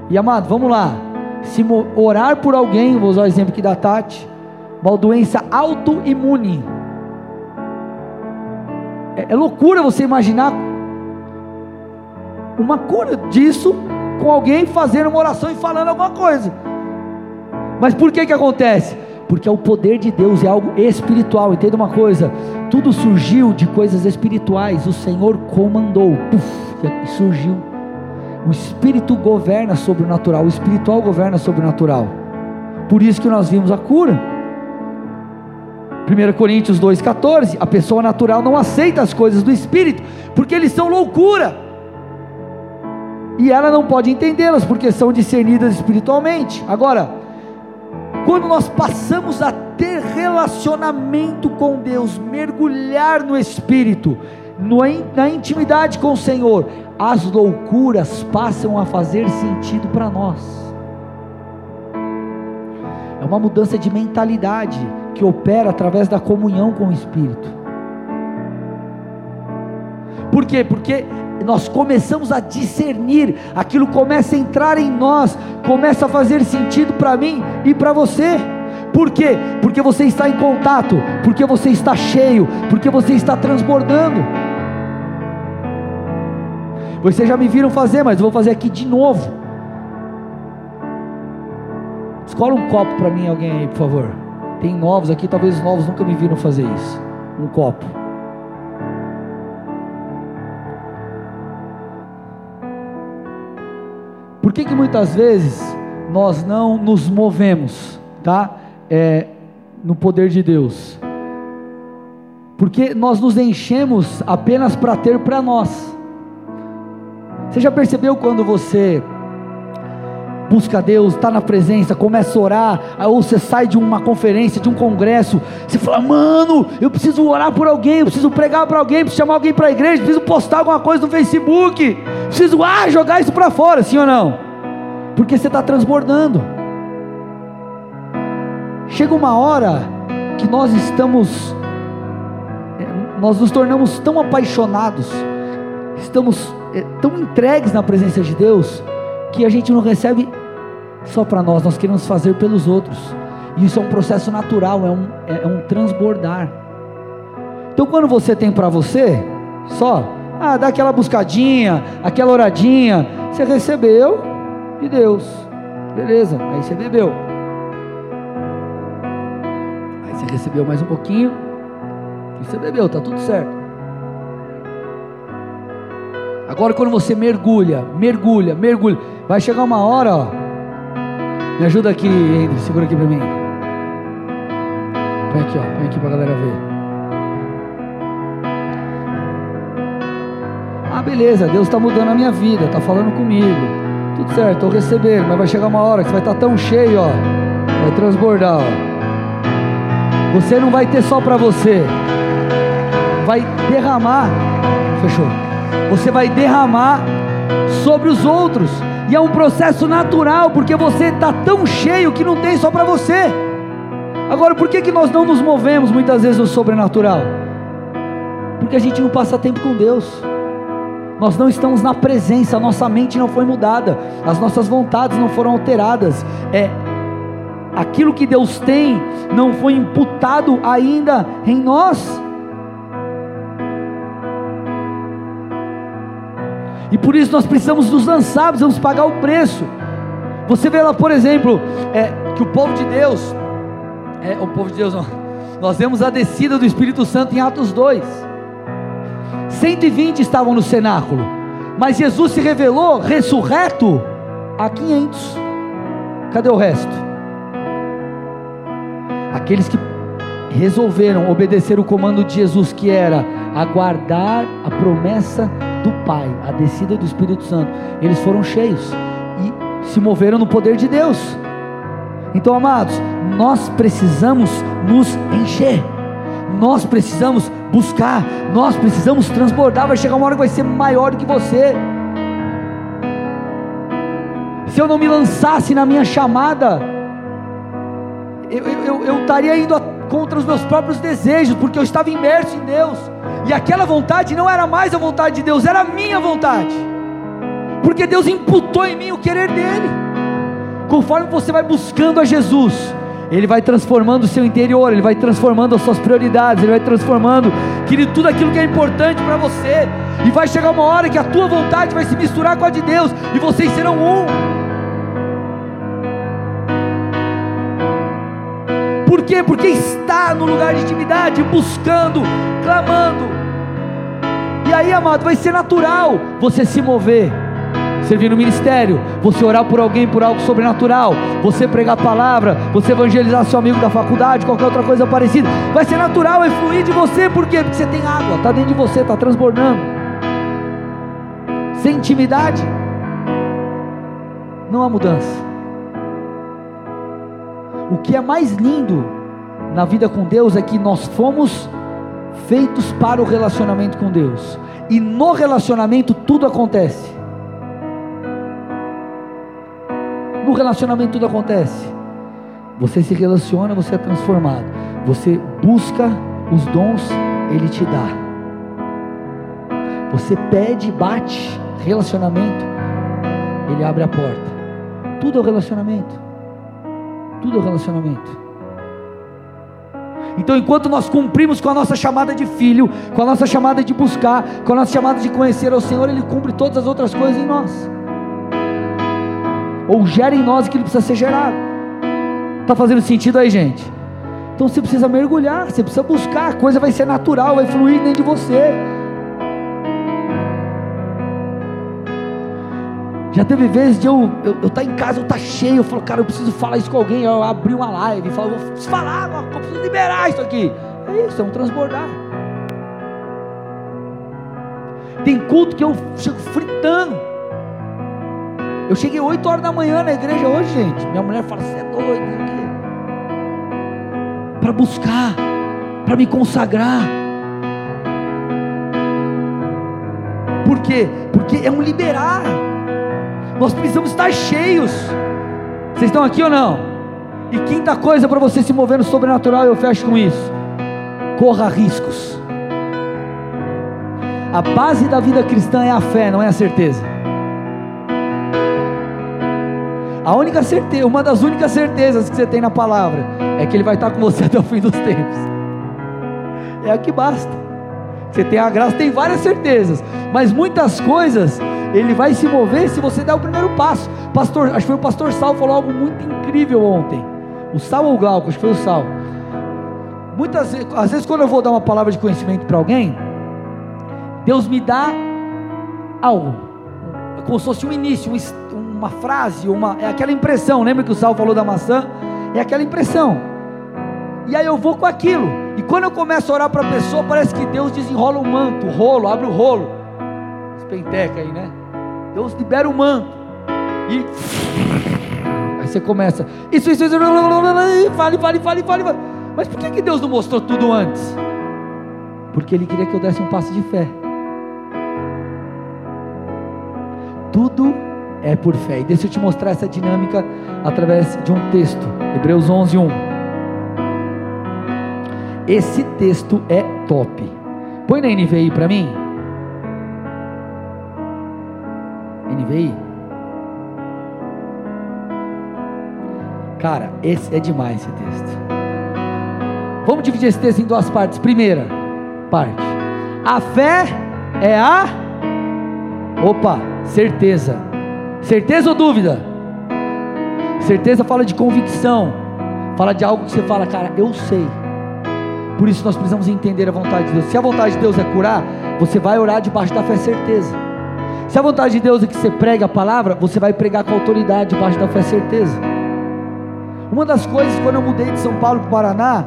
S1: E amado, vamos lá. Se orar por alguém, vou usar o exemplo aqui da Tati, uma doença autoimune. É, é loucura você imaginar uma cura disso com alguém fazendo uma oração e falando alguma coisa. Mas por que que acontece? Porque é o poder de Deus, é algo espiritual. Entenda uma coisa: tudo surgiu de coisas espirituais. O Senhor comandou, puf, e surgiu. O espírito governa sobre o natural, o espiritual governa sobre o natural. Por isso que nós vimos a cura. 1 Coríntios 2,14: a pessoa natural não aceita as coisas do espírito, porque eles são loucura, e ela não pode entendê-las, porque são discernidas espiritualmente. Agora, quando nós passamos a ter relacionamento com Deus, mergulhar no espírito, na intimidade com o Senhor, as loucuras passam a fazer sentido para nós. É uma mudança de mentalidade que opera através da comunhão com o Espírito. Por quê? Porque nós começamos a discernir, aquilo começa a entrar em nós, começa a fazer sentido para mim e para você. Por quê? Porque você está em contato, porque você está cheio, porque você está transbordando. Vocês já me viram fazer, mas vou fazer aqui de novo. Escola um copo para mim, alguém aí, por favor. Tem novos aqui, talvez os novos nunca me viram fazer isso. Um copo. Por que que muitas vezes nós não nos movemos, tá? É, no poder de Deus. Porque nós nos enchemos apenas para ter para nós. Você já percebeu quando você busca Deus, está na presença, começa a orar, ou você sai de uma conferência, de um congresso, você fala, mano, eu preciso orar por alguém, eu preciso pregar para alguém, preciso chamar alguém para a igreja, preciso postar alguma coisa no Facebook, preciso ah, jogar isso para fora, sim ou não? Porque você está transbordando. Chega uma hora que nós estamos, eh, nós nos tornamos tão apaixonados, estamos eh, tão entregues na presença de Deus, que a gente não recebe só para nós, nós queremos fazer pelos outros. E isso é um processo natural, é um, é, é um transbordar. Então quando você tem para você, só, ah, dá aquela buscadinha, aquela oradinha, você recebeu de Deus, beleza, aí você bebeu. Aí você recebeu mais um pouquinho, e você bebeu, tá tudo certo. Agora, quando você mergulha, mergulha, mergulha, vai chegar uma hora, ó. Me ajuda aqui, Andrew, segura aqui para mim. Põe aqui, ó, põe aqui para a galera ver. Ah, beleza, Deus está mudando a minha vida, está falando comigo. Tudo certo, estou recebendo, mas vai chegar uma hora que você vai estar tá tão cheio, ó, vai transbordar, ó. Você não vai ter só para você, vai derramar. Fechou você vai derramar sobre os outros, é um processo natural, porque você está tão cheio que não tem só para você. Agora, por que, que nós não nos movemos muitas vezes no sobrenatural? Porque a gente não passa tempo com Deus, nós não estamos na presença, a nossa mente não foi mudada, as nossas vontades não foram alteradas, é aquilo que Deus tem não foi imputado ainda em nós. E por isso nós precisamos nos lançar, precisamos pagar o preço. Você vê lá, por exemplo, é, que o povo de Deus, é, o povo de Deus não, nós vemos a descida do Espírito Santo em Atos 2. 120 estavam no cenáculo, mas Jesus se revelou ressurreto a 500. Cadê o resto? Aqueles que resolveram obedecer o comando de Jesus, que era aguardar a promessa do Pai, a descida do Espírito Santo, eles foram cheios e se moveram no poder de Deus. Então, amados, nós precisamos nos encher, nós precisamos buscar, nós precisamos transbordar. Vai chegar uma hora que vai ser maior do que você. Se eu não me lançasse na minha chamada, eu, eu, eu estaria indo contra os meus próprios desejos, porque eu estava imerso em Deus. E aquela vontade não era mais a vontade de Deus, era a minha vontade. Porque Deus imputou em mim o querer dele. Conforme você vai buscando a Jesus, Ele vai transformando o seu interior, Ele vai transformando as suas prioridades, Ele vai transformando, querido, tudo aquilo que é importante para você. E vai chegar uma hora que a tua vontade vai se misturar com a de Deus, e vocês serão um. Por quê? Porque está no lugar de intimidade, buscando, clamando. E aí, amado, vai ser natural você se mover servir no ministério, você orar por alguém por algo sobrenatural, você pregar a palavra, você evangelizar seu amigo da faculdade, qualquer outra coisa parecida, vai ser natural, vai fluir de você, por quê? Porque você tem água, está dentro de você, está transbordando. Sem intimidade, não há mudança. O que é mais lindo na vida com Deus é que nós fomos feitos para o relacionamento com Deus, e no relacionamento tudo acontece. No relacionamento tudo acontece. Você se relaciona, você é transformado. Você busca os dons, Ele te dá. Você pede, bate, relacionamento, Ele abre a porta. Tudo é o relacionamento. Tudo é relacionamento. Então, enquanto nós cumprimos com a nossa chamada de filho, com a nossa chamada de buscar, com a nossa chamada de conhecer ao Senhor, Ele cumpre todas as outras coisas em nós ou gera em nós aquilo que precisa ser gerado. Está fazendo sentido aí, gente? Então você precisa mergulhar, você precisa buscar, a coisa vai ser natural, vai fluir dentro de você. Já teve vezes de eu estar eu, tá em casa, eu estar tá cheio, eu falo, cara, eu preciso falar isso com alguém. Eu abri uma live e falo, vou falar, eu preciso liberar isso aqui. É isso, é um transbordar. Tem culto que eu chego fritando. Eu cheguei 8 horas da manhã na igreja hoje, gente. Minha mulher fala: Você é doido? Para buscar, para me consagrar. Por quê? Porque é um liberar. Nós precisamos estar cheios. Vocês estão aqui ou não? E quinta coisa para você se mover no sobrenatural, eu fecho com isso. Corra riscos. A base da vida cristã é a fé, não é a certeza. A única certeza, uma das únicas certezas que você tem na palavra é que Ele vai estar com você até o fim dos tempos. É o que basta. Você tem a graça, tem várias certezas, mas muitas coisas Ele vai se mover se você der o primeiro passo. Pastor, acho que foi o pastor Sal falou algo muito incrível ontem. O Sal ou o Glauco, acho que foi o Sal. Muitas às vezes quando eu vou dar uma palavra de conhecimento para alguém, Deus me dá algo, como se fosse um início, um, uma frase, uma, é aquela impressão. Lembra que o Sal falou da maçã? É aquela impressão. E aí eu vou com aquilo. E quando eu começo a orar para a pessoa, parece que Deus desenrola o manto, o rolo, abre o rolo. Espenteca aí, né? Deus libera o manto. E aí você começa. Isso, isso, isso. Fale, fale, fale, fale. Mas por que, Deus não mostrou tudo antes? Porque Ele queria que eu desse um passo de fé. Tudo é por fé. E deixa eu te mostrar essa dinâmica através de um texto, Hebreus 11, 1. Esse texto é top. Põe na NVI para mim. NVI. Cara, esse é demais esse texto. Vamos dividir esse texto em duas partes. Primeira parte. A fé é a opa, certeza Certeza ou dúvida? Certeza fala de convicção, fala de algo que você fala, cara, eu sei. Por isso nós precisamos entender a vontade de Deus. Se a vontade de Deus é curar, você vai orar debaixo da fé certeza. Se a vontade de Deus é que você pregue a palavra, você vai pregar com autoridade debaixo da fé certeza. Uma das coisas quando eu mudei de São Paulo para o Paraná,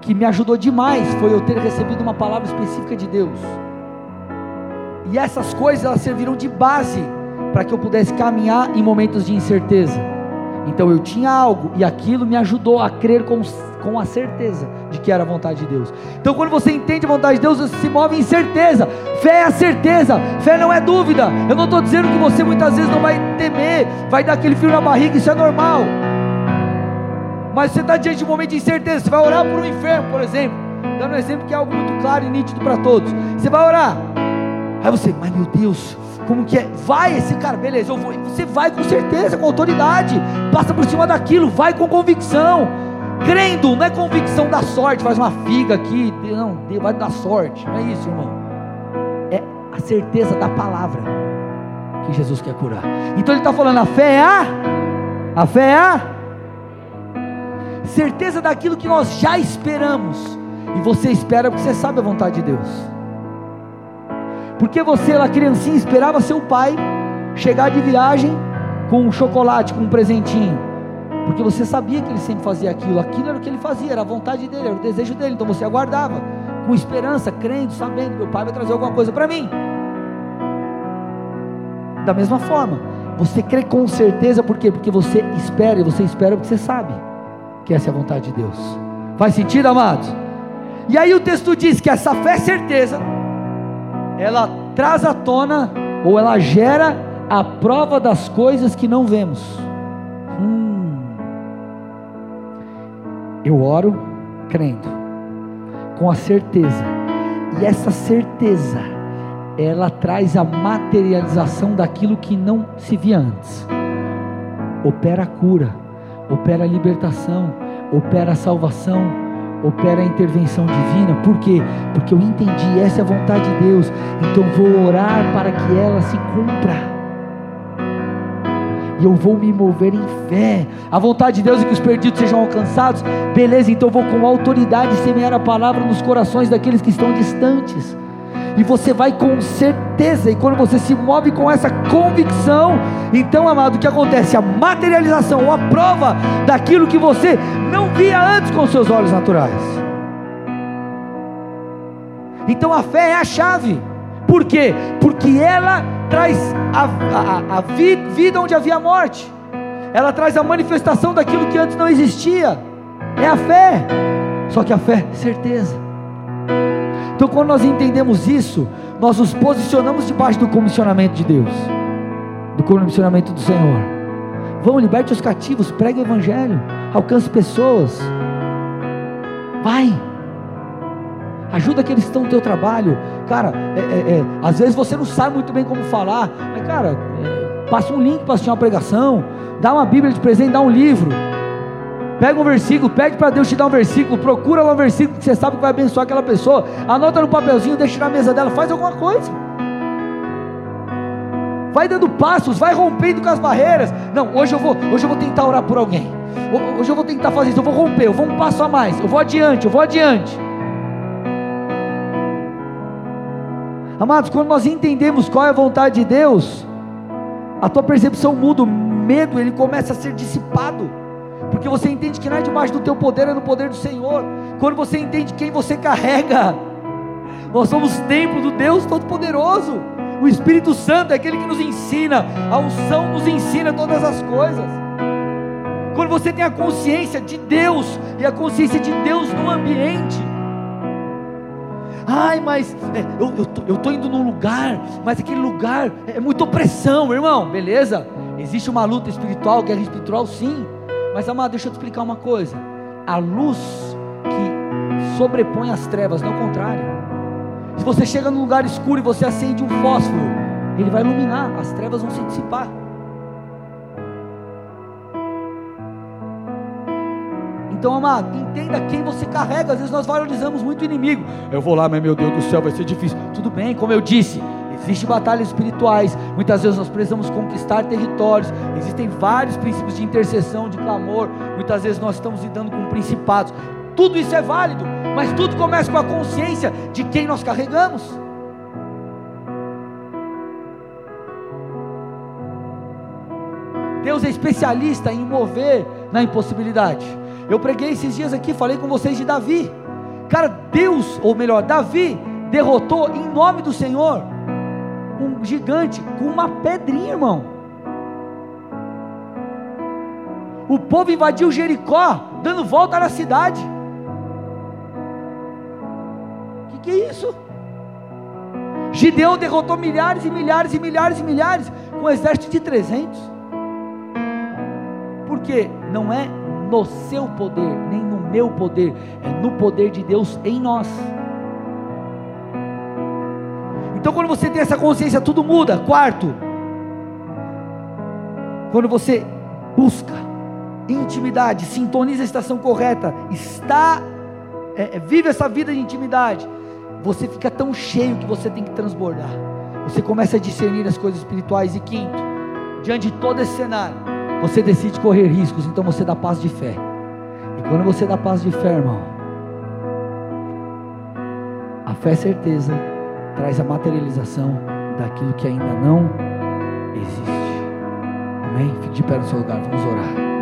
S1: que me ajudou demais, foi eu ter recebido uma palavra específica de Deus. E essas coisas elas serviram de base para que eu pudesse caminhar em momentos de incerteza. Então eu tinha algo e aquilo me ajudou a crer com, com a certeza de que era a vontade de Deus. Então quando você entende a vontade de Deus, você se move em certeza. Fé é a certeza, fé não é dúvida. Eu não estou dizendo que você muitas vezes não vai temer, vai dar aquele frio na barriga, isso é normal. Mas você está diante de um momento de incerteza, você vai orar por um enfermo, por exemplo. Dando um exemplo que é algo muito claro e nítido para todos. Você vai orar. Aí você, mas meu Deus, como que é? Vai esse cara, beleza, eu vou. Você vai com certeza, com autoridade. Passa por cima daquilo, vai com convicção. crendo, não é convicção da sorte, faz uma figa aqui, não, vai dar sorte, não é isso, irmão. É a certeza da palavra que Jesus quer curar. Então ele está falando: a fé é a, a fé é a certeza daquilo que nós já esperamos. E você espera porque você sabe a vontade de Deus. Porque você, lá criancinha, esperava seu pai chegar de viagem com um chocolate, com um presentinho. Porque você sabia que ele sempre fazia aquilo, aquilo era o que ele fazia, era a vontade dele, era o desejo dele, então você aguardava, com esperança, crendo, sabendo, meu pai vai trazer alguma coisa para mim. Da mesma forma, você crê com certeza, por quê? Porque você espera, e você espera porque você sabe que essa é a vontade de Deus. Faz sentido, amados? E aí o texto diz que essa fé é certeza, ela traz à tona, ou ela gera a prova das coisas que não vemos. Hum. Eu oro crendo, com a certeza, e essa certeza, ela traz a materialização daquilo que não se via antes. Opera a cura, opera a libertação, opera a salvação, opera a intervenção divina. Por quê? Porque eu entendi, essa é a vontade de Deus. Então vou orar para que ela se cumpra e eu vou me mover em fé. A vontade de Deus é que os perdidos sejam alcançados. Beleza, então vou com autoridade semear a palavra nos corações daqueles que estão distantes. E você vai com certeza, e quando você se move com essa convicção, então, amado, o que acontece? A materialização, ou a prova daquilo que você não via antes com seus olhos naturais. Então a fé é a chave. Por quê? Porque ela traz a, a, a vida onde havia morte, ela traz a manifestação daquilo que antes não existia, é a fé, só que a fé, certeza. Então, quando nós entendemos isso, nós nos posicionamos debaixo do comissionamento de Deus, do comissionamento do Senhor. Vão, liberte os cativos, pregue o Evangelho, alcance pessoas. Vai ajuda aqueles que estão no teu trabalho, cara, é, é, é, às vezes você não sabe muito bem como falar, mas cara, é, passa um link para assistir uma pregação, dá uma Bíblia de presente, dá um livro, pega um versículo, pede para Deus te dar um versículo, procura lá um versículo que você sabe que vai abençoar aquela pessoa, anota no papelzinho, deixa na mesa dela, faz alguma coisa. Vai dando passos, vai rompendo com as barreiras. Não, hoje eu vou, hoje eu vou tentar orar por alguém. Hoje eu vou tentar fazer isso, eu vou romper, eu vou um passo a mais, eu vou adiante, eu vou adiante. Amados, quando nós entendemos qual é a vontade de Deus, a tua percepção muda, o medo ele começa a ser dissipado, porque você entende que não é debaixo do teu poder, é no poder do Senhor. Quando você entende quem você carrega, nós somos templo do Deus Todo-Poderoso. O Espírito Santo é aquele que nos ensina, a unção nos ensina todas as coisas. Quando você tem a consciência de Deus e a consciência de Deus no ambiente, Ai, mas é, eu, tô, eu tô indo num lugar, mas aquele lugar é muita opressão, irmão. Beleza? Existe uma luta espiritual, guerra espiritual, sim. Mas amado, deixa eu te explicar uma coisa. A luz que sobrepõe as trevas, não o contrário. Se você chega num lugar escuro e você acende um fósforo, ele vai iluminar, as trevas vão se dissipar. Então, amado, entenda quem você carrega. Às vezes nós valorizamos muito o inimigo. Eu vou lá, mas meu Deus do céu, vai ser difícil. Tudo bem, como eu disse, existem batalhas espirituais. Muitas vezes nós precisamos conquistar territórios. Existem vários princípios de intercessão, de clamor. Muitas vezes nós estamos lidando com principados. Tudo isso é válido, mas tudo começa com a consciência de quem nós carregamos. Deus é especialista em mover na impossibilidade. Eu preguei esses dias aqui, falei com vocês de Davi. Cara, Deus, ou melhor, Davi derrotou em nome do Senhor um gigante com uma pedrinha, irmão. O povo invadiu Jericó, dando volta na cidade. O que, que é isso? Gideão derrotou milhares e milhares e milhares e milhares com um exército de 300. Porque não é no seu poder, nem no meu poder, é no poder de Deus em nós. Então, quando você tem essa consciência, tudo muda. Quarto, quando você busca intimidade, sintoniza a estação correta, está, é, é, vive essa vida de intimidade, você fica tão cheio que você tem que transbordar. Você começa a discernir as coisas espirituais. E quinto, diante de todo esse cenário, você decide correr riscos, então você dá paz de fé. E quando você dá paz de fé, irmão, a fé é certeza traz a materialização daquilo que ainda não existe. Amém? Fique de pé no seu lugar, vamos orar.